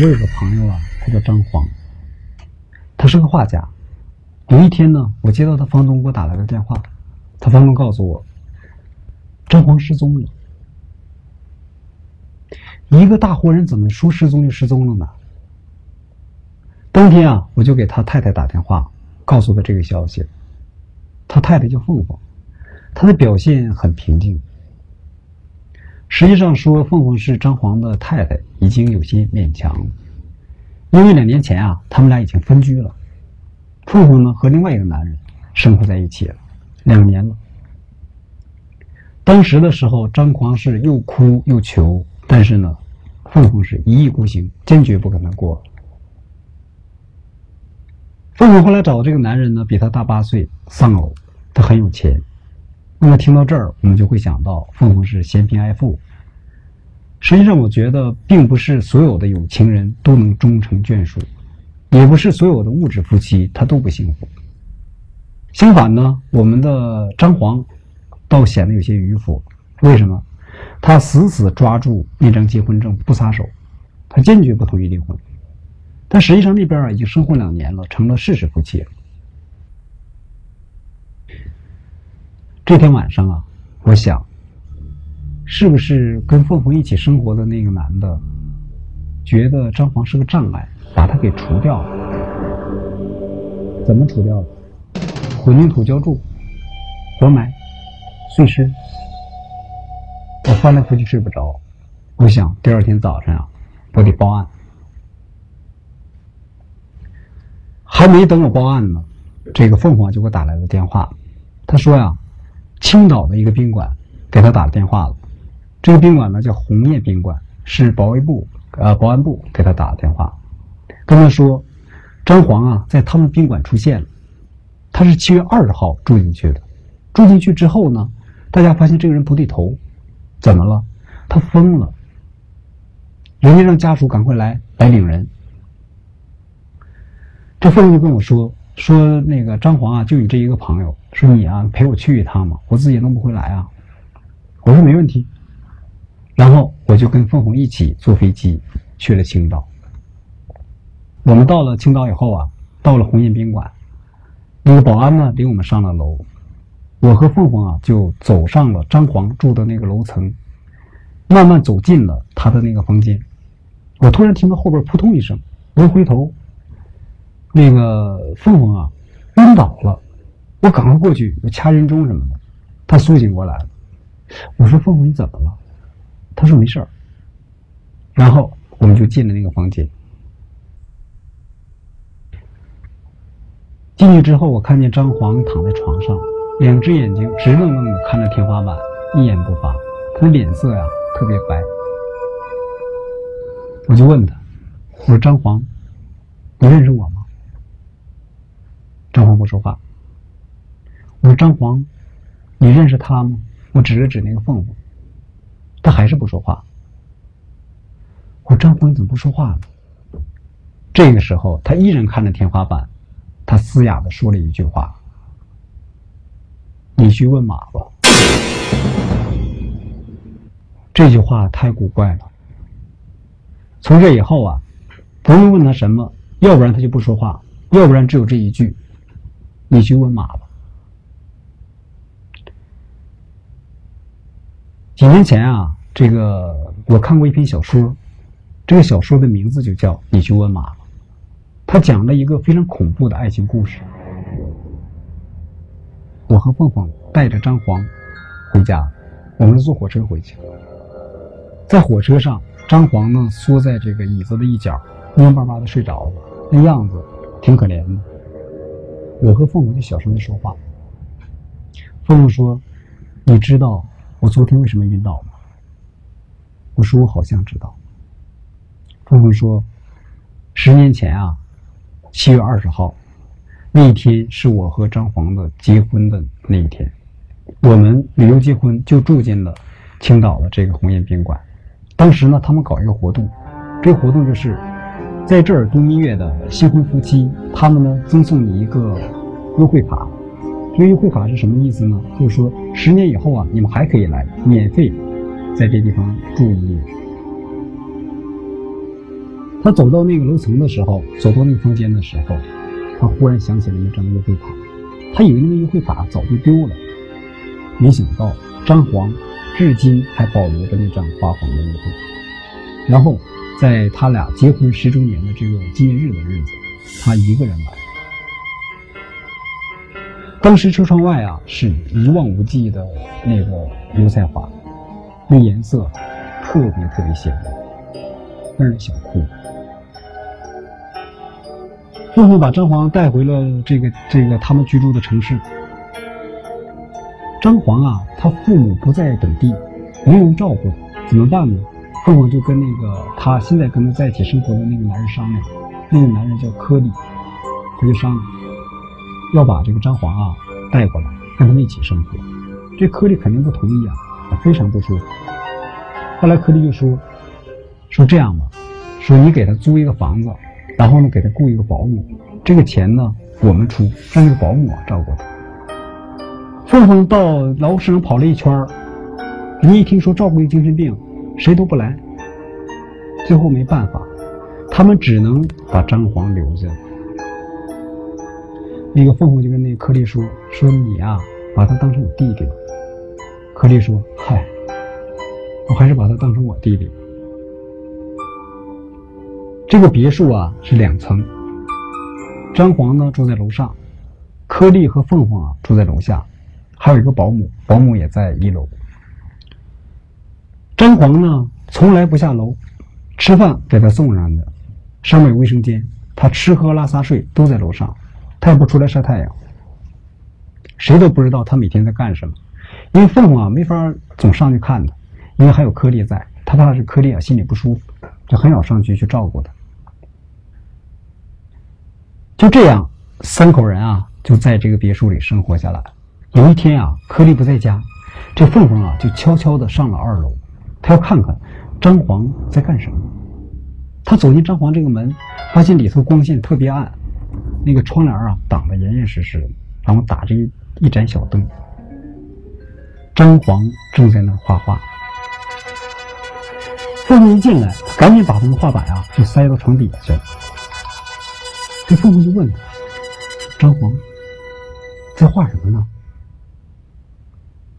我有个朋友啊，他叫张黄，他是个画家。有一天呢，我接到他房东给我打来个电话，他房东告诉我，张黄失踪了。一个大活人怎么说失踪就失踪了呢？当天啊，我就给他太太打电话，告诉他这个消息。他太太叫凤凤，他的表现很平静。实际上说，凤凤是张狂的太太，已经有些勉强了，因为两年前啊，他们俩已经分居了。凤凤呢和另外一个男人生活在一起了两年了。当时的时候，张狂是又哭又求，但是呢，凤凤是一意孤行，坚决不跟他过。凤凤后来找的这个男人呢，比他大八岁，丧偶，他很有钱。那么听到这儿，我们就会想到凤凤是嫌贫爱富。实际上，我觉得并不是所有的有情人都能终成眷属，也不是所有的物质夫妻他都不幸福。相反呢，我们的张黄倒显得有些迂腐。为什么？他死死抓住那张结婚证不撒手，他坚决不同意离婚。但实际上那边啊已经生活两年了，成了事实夫妻了。这天晚上啊，我想，是不是跟凤凤一起生活的那个男的，觉得张黄是个障碍，把他给除掉了？怎么除掉的？混凝土浇筑、活埋、碎尸。我翻来覆去睡不着，我想第二天早上啊，我得报案。还没等我报案呢，这个凤凰就给我打来了电话，他说呀。青岛的一个宾馆给他打了电话了，这个宾馆呢叫鸿雁宾馆，是保卫部呃保安部给他打的电话，跟他说张黄啊在他们宾馆出现了，他是七月二十号住进去的，住进去之后呢，大家发现这个人不对头，怎么了？他疯了，人家让家属赶快来来领人，这妇人就跟我说。说那个张黄啊，就你这一个朋友，说你啊陪我去一趟嘛，我自己弄不回来啊。我说没问题，然后我就跟凤凤一起坐飞机去了青岛。我们到了青岛以后啊，到了鸿雁宾馆，那个保安呢领我们上了楼，我和凤凤啊就走上了张黄住的那个楼层，慢慢走进了他的那个房间。我突然听到后边扑通一声，我一回头。那个凤凤啊，晕倒了，我赶快过去我掐人中什么的，她苏醒过来了。我说：“凤凤，你怎么了？”他说：“没事儿。”然后我们就进了那个房间。进去之后，我看见张黄躺在床上，两只眼睛直愣愣的看着天花板，一言不发。他的脸色呀特别白。我就问他：“我说张黄，你认识我吗？”张黄不说话。我说：“张黄，你认识他吗？”我指了指那个凤凤，他还是不说话。我：“张黄，你怎么不说话呢？”这个时候，他依然看着天花板，他嘶哑的说了一句话：“你去问马吧。”这句话太古怪了。从这以后啊，不用问他什么，要不然他就不说话，要不然只有这一句。你去问马吧。几年前啊，这个我看过一篇小说，这个小说的名字就叫《你去问马吧》。他讲了一个非常恐怖的爱情故事。我和凤凤带着张黄回家，我们坐火车回去。在火车上，张黄呢缩在这个椅子的一角，蔫巴巴的睡着了，那样子挺可怜的。我和凤凤就小声的说话。凤凤说：“你知道我昨天为什么晕倒吗？”我说：“我好像知道。”凤凤说：“十年前啊，七月二十号，那一天是我和张黄的结婚的那一天。我们旅游结婚，就住进了青岛的这个鸿雁宾馆。当时呢，他们搞一个活动，这个活动就是。”在这儿度蜜月的新婚夫妻，他们呢赠送你一个优惠卡。这个优惠卡是什么意思呢？就是说，十年以后啊，你们还可以来免费在这地方住一夜。他走到那个楼层的时候，走到那个房间的时候，他忽然想起了一张优惠卡，他以为那个优惠卡早就丢了，没想到张黄至今还保留着那张发黄的优惠卡。然后，在他俩结婚十周年的这个纪念日的日子，他一个人来。当时车窗外啊是一望无际的那个油菜花，那颜色特别特别鲜艳，让人想哭。凤凤把张黄带回了这个这个他们居住的城市。张黄啊，他父母不在本地，没人照顾他，怎么办呢？凤凰就跟那个他现在跟他在一起生活的那个男人商量，那个男人叫柯利，他就商量。要把这个张黄啊带过来，跟他们一起生活。这柯利肯定不同意啊，非常不舒服。后来柯利就说：“说这样吧，说你给他租一个房子，然后呢给他雇一个保姆，这个钱呢我们出，让这个保姆啊照顾他。”凤凤到劳务市场跑了一圈，人一听说照顾一精神病，谁都不来。最后没办法，他们只能把张黄留下。那个凤凤就跟那个柯利说：“说你啊，把他当成我弟弟了。”柯利说：“嗨，我还是把他当成我弟弟。”这个别墅啊是两层，张黄呢住在楼上，柯利和凤凰啊住在楼下，还有一个保姆，保姆也在一楼。张黄呢从来不下楼，吃饭给他送上的，上面有卫生间，他吃喝拉撒睡都在楼上。他也不出来晒太阳，谁都不知道他每天在干什么，因为凤凰啊没法总上去看它，因为还有颗粒在，它怕是颗粒啊心里不舒服，就很少上去去照顾它。就这样，三口人啊就在这个别墅里生活下来。有一天啊，颗粒不在家，这凤凰啊就悄悄的上了二楼，他要看看张黄在干什么。他走进张黄这个门，发现里头光线特别暗。那个窗帘啊，挡得严严实实的，然后打着一一盏小灯。张黄正在那画画。凤凤一进来，赶紧把那个画板啊就塞到床底下去了。这凤凰就问他：“张黄在画什么呢？”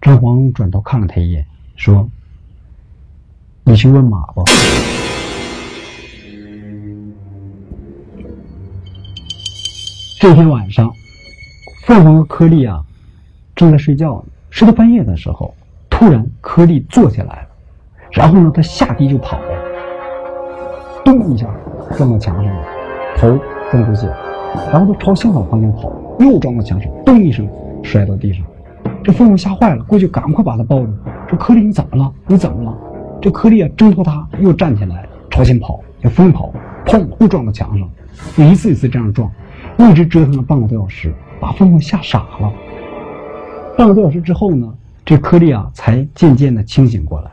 张黄转头看了他一眼，说：“你去问马吧。”这天晚上，凤凰和颗粒啊正在睡觉呢。睡到半夜的时候，突然颗粒坐起来了，然后呢，他下地就跑了，咚一下撞到墙上了，头撞出血，然后他朝相反方向跑，又撞到墙上，咚一声摔到地上。这凤凰吓坏了，过去赶快把他抱住。说：“颗粒，你怎么了？你怎么了？”这颗粒啊挣脱他，又站起来朝前跑，要疯跑，砰又撞到墙上，就一次一次这样撞。一直折腾了半个多小时，把凤凤吓傻了。半个多小时之后呢，这颗粒啊才渐渐的清醒过来。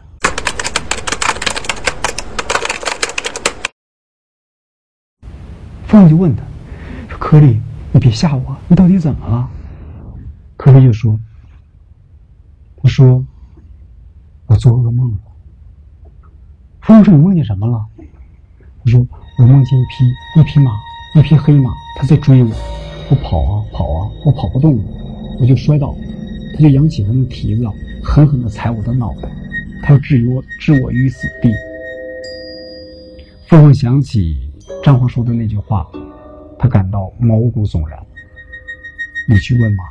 凤凤就问他：“说颗粒，你别吓我，你到底怎么了？”颗粒就说：“我说我做噩梦了。”凤凤说：“你梦见什么了？”我说：“我梦见一匹一匹马。”一匹黑马，它在追我，我跑啊跑啊，我跑不动了，我就摔倒了。他就扬起他的蹄子，狠狠地踩我的脑袋，他要置我置我于死地。凤凰想起张皇说的那句话，他感到毛骨悚然。你去问马吧。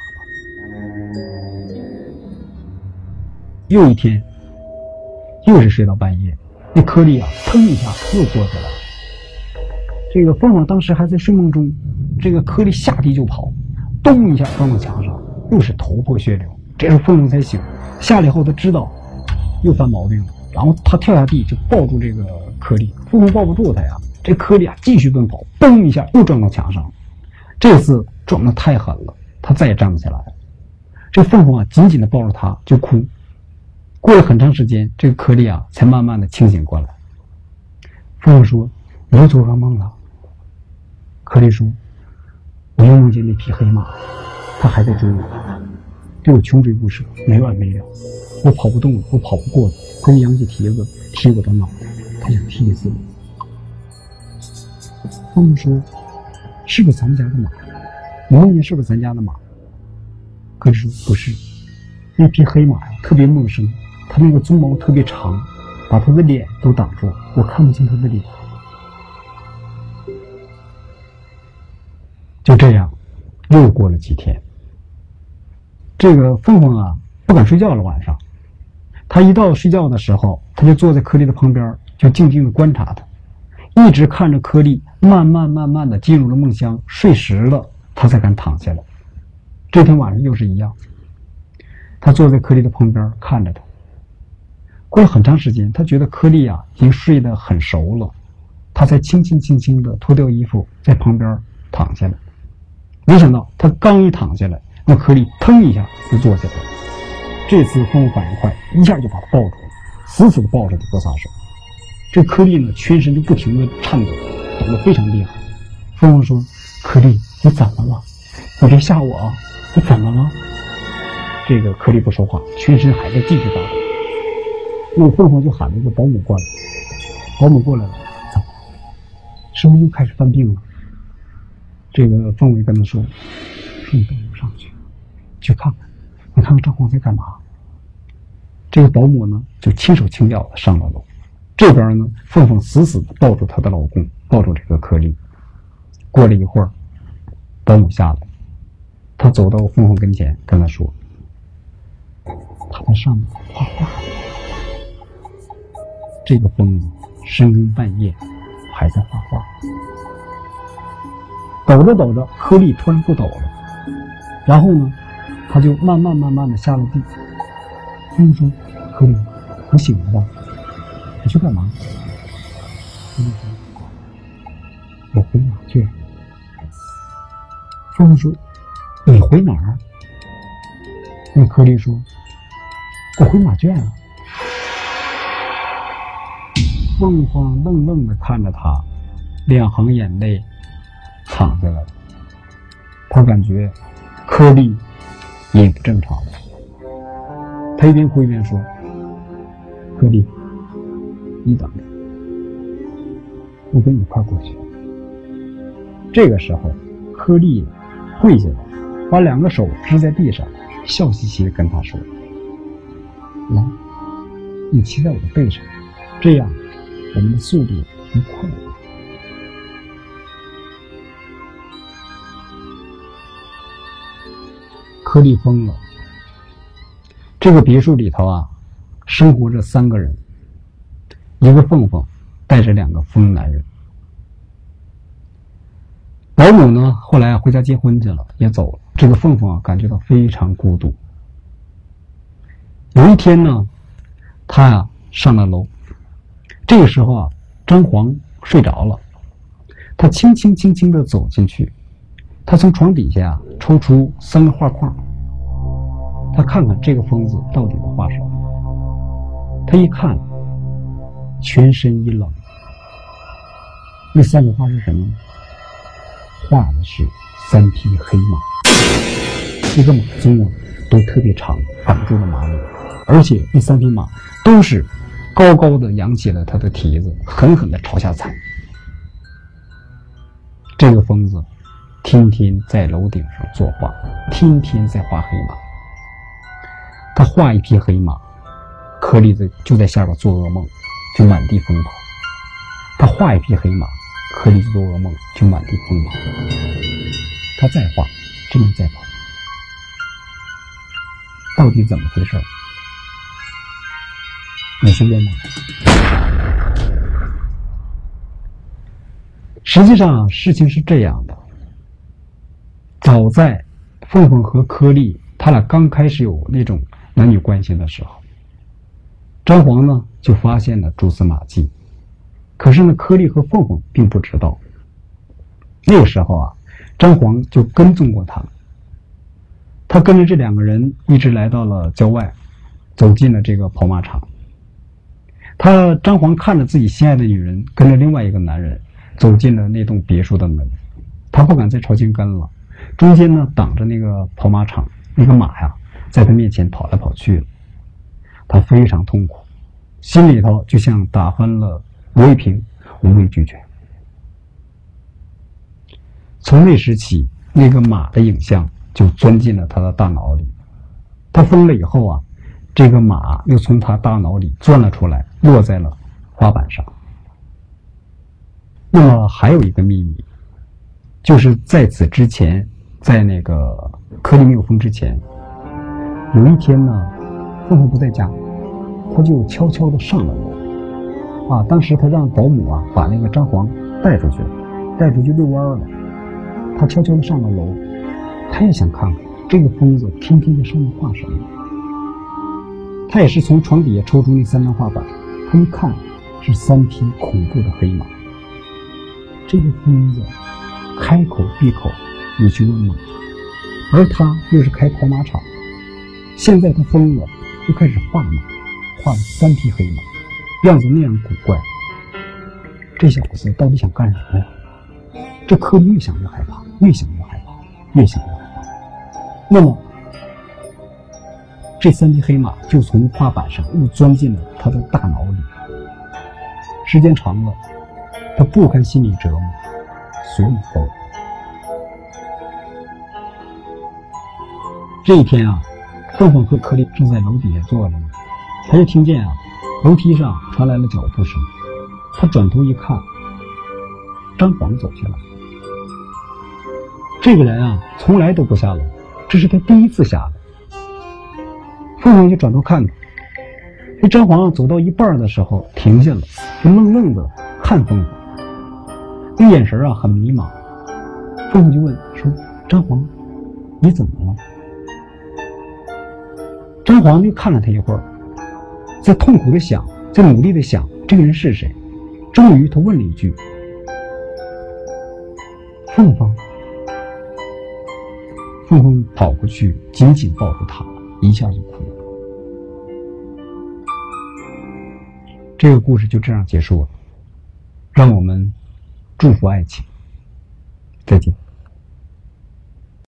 又一天，又是睡到半夜，那颗粒啊，腾一下又过去了。这个凤凰当时还在睡梦中，这个颗粒下地就跑，咚一下撞到墙上，又是头破血流。这时候凤凰才醒，下来以后他知道又犯毛病了，然后他跳下地就抱住这个颗粒，凤凰抱不住他呀，这颗粒啊继续奔跑，嘣一下又撞到墙上，这次撞的太狠了，他再也站不起来了。这凤凰啊紧紧的抱着他就哭，过了很长时间，这个颗粒啊才慢慢的清醒过来。凤凰说：“你又做噩梦了。”柯利说：“我又梦见那匹黑马，它还在追我，对我穷追不舍，没完没了。我跑不动了，我跑不过了。它扬起蹄子踢我的脑袋，他想踢死我。”他们说：“是不是咱们家的马？你梦见是不是咱家的马？”柯里说：“不是，那匹黑马呀，特别陌生，它那个鬃毛特别长，把他的脸都挡住，我看不清他的脸。”就这样，又过了几天。这个凤凤啊，不敢睡觉了。晚上，他一到睡觉的时候，他就坐在颗粒的旁边，就静静的观察他，一直看着颗粒慢慢慢慢的进入了梦乡，睡实了，他才敢躺下来。这天晚上又是一样，他坐在颗粒的旁边看着他。过了很长时间，他觉得颗粒啊已经睡得很熟了，他才轻轻轻轻的脱掉衣服，在旁边躺下来。没想到他刚一躺下来。那颗粒腾一下就坐起来了。这次凤凤反应快，一下就把他抱住了，死死的抱着他不撒手。这颗粒呢，全身就不停的颤抖，抖得非常厉害。凤凤说：“颗粒，你怎么了？你别吓我啊！你怎么了？”这个颗粒不说话，全身还在继续发抖。那凤凤就喊了一个保姆过来，保姆过来了，怎么？是不是又开始犯病了？这个凤凤跟他说：“你带我上去。”去看看，你看看张皇在干嘛？这个保姆呢，就轻手轻脚的上了楼。这边呢，凤凤死死的抱住她的老公，抱住这个颗粒。过了一会儿，保姆下来，他走到凤凤跟前，跟她说：“他在上面画画。”这个疯子深更半夜还在画画。抖着抖着，颗粒突然不抖了，然后呢？他就慢慢慢慢的下了地。凤凤说：“柯林，你醒了吧？你去干嘛？”柯林说：“我回马圈。”凤凤说：“你回哪儿？”那柯林说：“我回马圈啊。”凤凰愣愣的看着他，两行眼泪淌下来。他感觉颗粒。也不正常了。他一边哭一边说：“柯利，你等着，我跟你一块过去。”这个时候，柯利跪下来，把两个手支在地上，笑嘻嘻的跟他说：“来，你骑在我的背上，这样我们的速度一快。”柯利疯了。这个别墅里头啊，生活着三个人，一个凤凤带着两个疯男人。保姆呢，后来回家结婚去了，也走了。这个凤凤啊，感觉到非常孤独。有一天呢，他呀上了楼，这个时候啊，张黄睡着了，他轻轻轻轻的走进去。他从床底下抽出三个画框，他看看这个疯子到底在画什么。他一看，全身一冷。那三幅画是什么？画的是三匹黑马，这个马鬃啊都特别长，挡住了马尾，而且那三匹马都是高高的扬起了他的蹄子，狠狠的朝下踩。这个疯子。天天在楼顶上作画，天天在画黑马。他画一匹黑马，颗粒子就在下边做噩梦，就满地疯跑。他画一匹黑马，颗粒子做噩梦，就满地疯跑。他再画，真的再跑。到底怎么回事？你是冤吗？实际上，事情是这样的。早在凤凤和颗粒他俩刚开始有那种男女关系的时候，张黄呢就发现了蛛丝马迹。可是呢，颗粒和凤凤并不知道。那个时候啊，张黄就跟踪过他们。他跟着这两个人一直来到了郊外，走进了这个跑马场。他张黄看着自己心爱的女人跟着另外一个男人走进了那栋别墅的门，他不敢再朝前跟了。中间呢挡着那个跑马场，那个马呀，在他面前跑来跑去，他非常痛苦，心里头就像打翻了玻璃瓶，无力拒绝。从那时起，那个马的影像就钻进了他的大脑里。他疯了以后啊，这个马又从他大脑里钻了出来，落在了花板上。那么还有一个秘密，就是在此之前，在那个颗粒没有疯之前，有一天呢，凤凰不在家，他就悄悄的上了楼。啊，当时他让保姆啊把那个张黄带出去了，带出去遛弯了。他悄悄的上了楼，他也想看看这个疯子天天在上面画什么。他也是从床底下抽出那三张画板，他一看，是三匹恐怖的黑马。这个疯子开口闭口你去问马，而他又是开跑马场，现在他疯了，又开始画马，画了三匹黑马，样子那样古怪。这小子到底想干什么呀？这柯林越想越害怕，越想越害怕，越想越害怕。那么，这三匹黑马就从画板上又钻进了他的大脑里，时间长了。他不堪心理折磨，所以疯了。这一天啊，凤凤和柯林正在楼底下坐着呢，他就听见啊，楼梯上传来了脚步声。他转头一看，张黄走下来。这个人啊，从来都不下楼，这是他第一次下来。凤凤就转头看他，这张黄走到一半的时候停下了，就愣愣的看凤凤。那眼神啊，很迷茫。凤凤就问说：“张黄，你怎么了？”张黄就看了他一会儿，在痛苦的想，在努力的想这个人是谁。终于，他问了一句：“凤凤。”凤凤跑过去，紧紧抱住他，一下就哭了。这个故事就这样结束了。让我们。祝福爱情，再见。